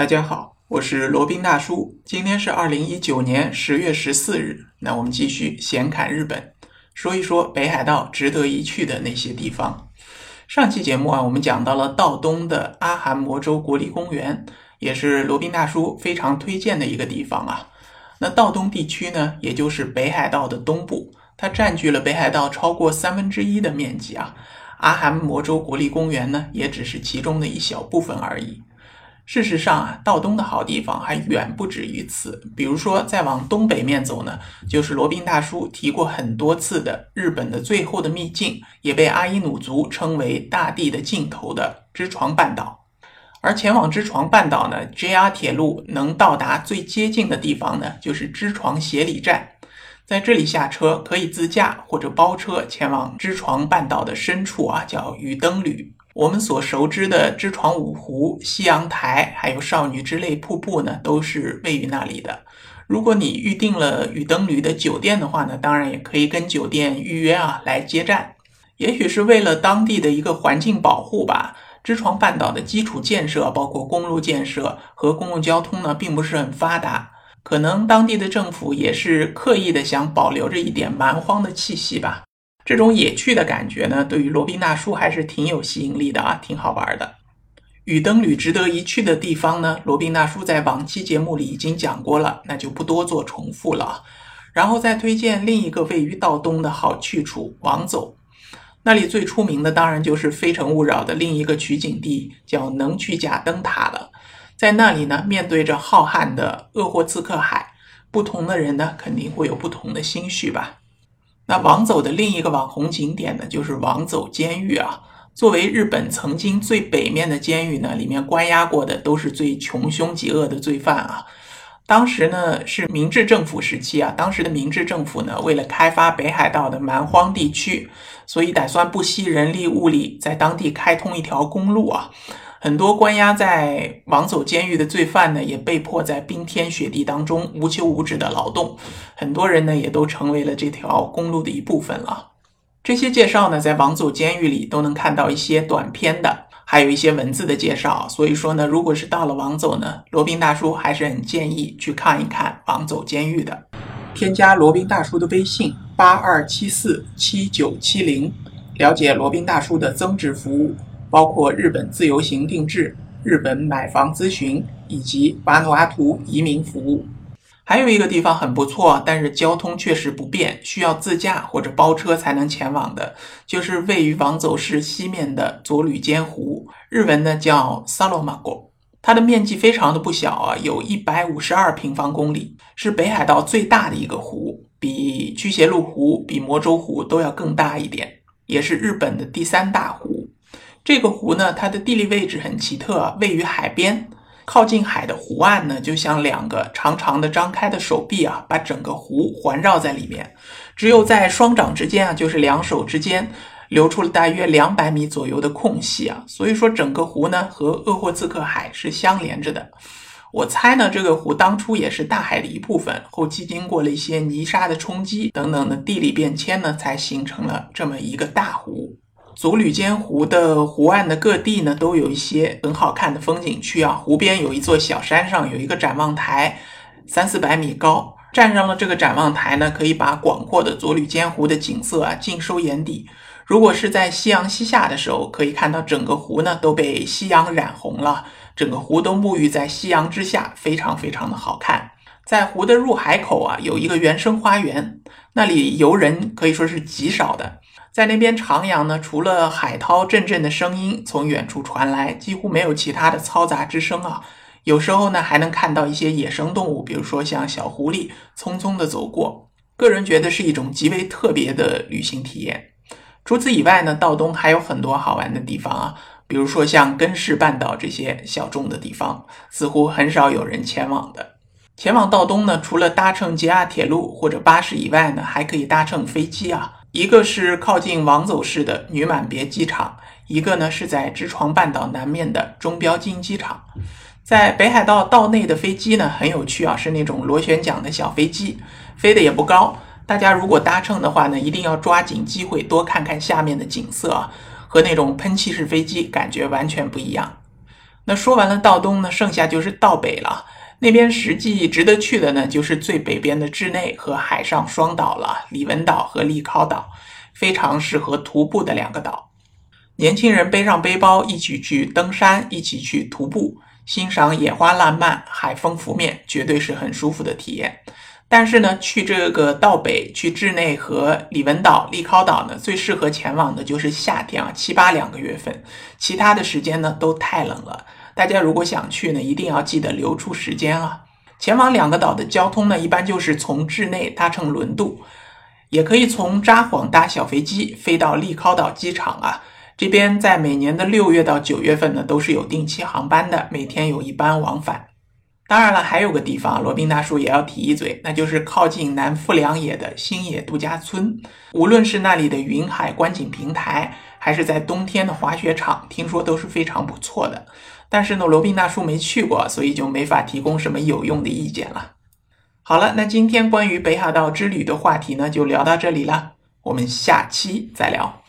大家好，我是罗宾大叔。今天是二零一九年十月十四日，那我们继续闲侃日本，说一说北海道值得一去的那些地方。上期节目啊，我们讲到了道东的阿寒魔州国立公园，也是罗宾大叔非常推荐的一个地方啊。那道东地区呢，也就是北海道的东部，它占据了北海道超过三分之一的面积啊。阿寒魔州国立公园呢，也只是其中的一小部分而已。事实上啊，道东的好地方还远不止于此。比如说，再往东北面走呢，就是罗宾大叔提过很多次的日本的最后的秘境，也被阿伊努族称为大地的尽头的知床半岛。而前往知床半岛呢，JR 铁路能到达最接近的地方呢，就是知床协里站，在这里下车可以自驾或者包车前往知床半岛的深处啊，叫雨登旅。我们所熟知的知床五湖、西阳台，还有少女之泪瀑布呢，都是位于那里的。如果你预定了雨登旅的酒店的话呢，当然也可以跟酒店预约啊来接站。也许是为了当地的一个环境保护吧，知床半岛的基础建设，包括公路建设和公共交通呢，并不是很发达。可能当地的政府也是刻意的想保留着一点蛮荒的气息吧。这种野趣的感觉呢，对于罗宾大叔还是挺有吸引力的啊，挺好玩的。雨灯旅值得一去的地方呢，罗宾大叔在往期节目里已经讲过了，那就不多做重复了。然后再推荐另一个位于道东的好去处——王走。那里最出名的当然就是《非诚勿扰》的另一个取景地，叫能去甲灯塔了。在那里呢，面对着浩瀚的鄂霍次克海，不同的人呢，肯定会有不同的心绪吧。那王走的另一个网红景点呢，就是王走监狱啊。作为日本曾经最北面的监狱呢，里面关押过的都是最穷凶极恶的罪犯啊。当时呢是明治政府时期啊，当时的明治政府呢，为了开发北海道的蛮荒地区，所以打算不惜人力物力，在当地开通一条公路啊。很多关押在王走监狱的罪犯呢，也被迫在冰天雪地当中无休无止的劳动。很多人呢，也都成为了这条公路的一部分了。这些介绍呢，在王走监狱里都能看到一些短篇的，还有一些文字的介绍。所以说呢，如果是到了王走呢，罗宾大叔还是很建议去看一看王走监狱的。添加罗宾大叔的微信八二七四七九七零，了解罗宾大叔的增值服务。包括日本自由行定制、日本买房咨询以及瓦努阿图移民服务。还有一个地方很不错，但是交通确实不便，需要自驾或者包车才能前往的，就是位于王走市西面的佐吕间湖，日文呢叫萨罗马国。它的面积非常的不小啊，有一百五十二平方公里，是北海道最大的一个湖，比驱邪路湖、比魔州湖都要更大一点，也是日本的第三大湖。这个湖呢，它的地理位置很奇特，位于海边，靠近海的湖岸呢，就像两个长长的张开的手臂啊，把整个湖环绕在里面。只有在双掌之间啊，就是两手之间，留出了大约两百米左右的空隙啊。所以说，整个湖呢和鄂霍次克海是相连着的。我猜呢，这个湖当初也是大海的一部分，后期经过了一些泥沙的冲击等等的地理变迁呢，才形成了这么一个大湖。佐吕间湖的湖岸的各地呢，都有一些很好看的风景区啊。湖边有一座小山上有一个展望台，三四百米高。站上了这个展望台呢，可以把广阔的左吕间湖的景色啊尽收眼底。如果是在夕阳西下的时候，可以看到整个湖呢都被夕阳染红了，整个湖都沐浴在夕阳之下，非常非常的好看。在湖的入海口啊，有一个原生花园，那里游人可以说是极少的。在那边徜徉呢，除了海涛阵阵的声音从远处传来，几乎没有其他的嘈杂之声啊。有时候呢，还能看到一些野生动物，比如说像小狐狸匆匆的走过。个人觉得是一种极为特别的旅行体验。除此以外呢，道东还有很多好玩的地方啊，比如说像根室半岛这些小众的地方，似乎很少有人前往的。前往道东呢，除了搭乘 JR 铁路或者巴士以外呢，还可以搭乘飞机啊。一个是靠近王走市的女满别机场，一个呢是在知床半岛南面的中标金机场。在北海道道内的飞机呢很有趣啊，是那种螺旋桨的小飞机，飞得也不高。大家如果搭乘的话呢，一定要抓紧机会多看看下面的景色啊，和那种喷气式飞机感觉完全不一样。那说完了道东呢，剩下就是道北了。那边实际值得去的呢，就是最北边的稚内和海上双岛了，李文岛和利考岛，非常适合徒步的两个岛。年轻人背上背包，一起去登山，一起去徒步，欣赏野花烂漫、海风拂面，绝对是很舒服的体验。但是呢，去这个道北、去稚内和李文岛、利考岛呢，最适合前往的就是夏天啊，七八两个月份，其他的时间呢都太冷了。大家如果想去呢，一定要记得留出时间啊。前往两个岛的交通呢，一般就是从稚内搭乘轮渡，也可以从札幌搭小飞机飞到利考岛机场啊。这边在每年的六月到九月份呢，都是有定期航班的，每天有一班往返。当然了，还有个地方，罗宾大叔也要提一嘴，那就是靠近南富良野的星野度假村。无论是那里的云海观景平台，还是在冬天的滑雪场，听说都是非常不错的。但是呢，罗宾大叔没去过，所以就没法提供什么有用的意见了。好了，那今天关于北海道之旅的话题呢，就聊到这里了，我们下期再聊。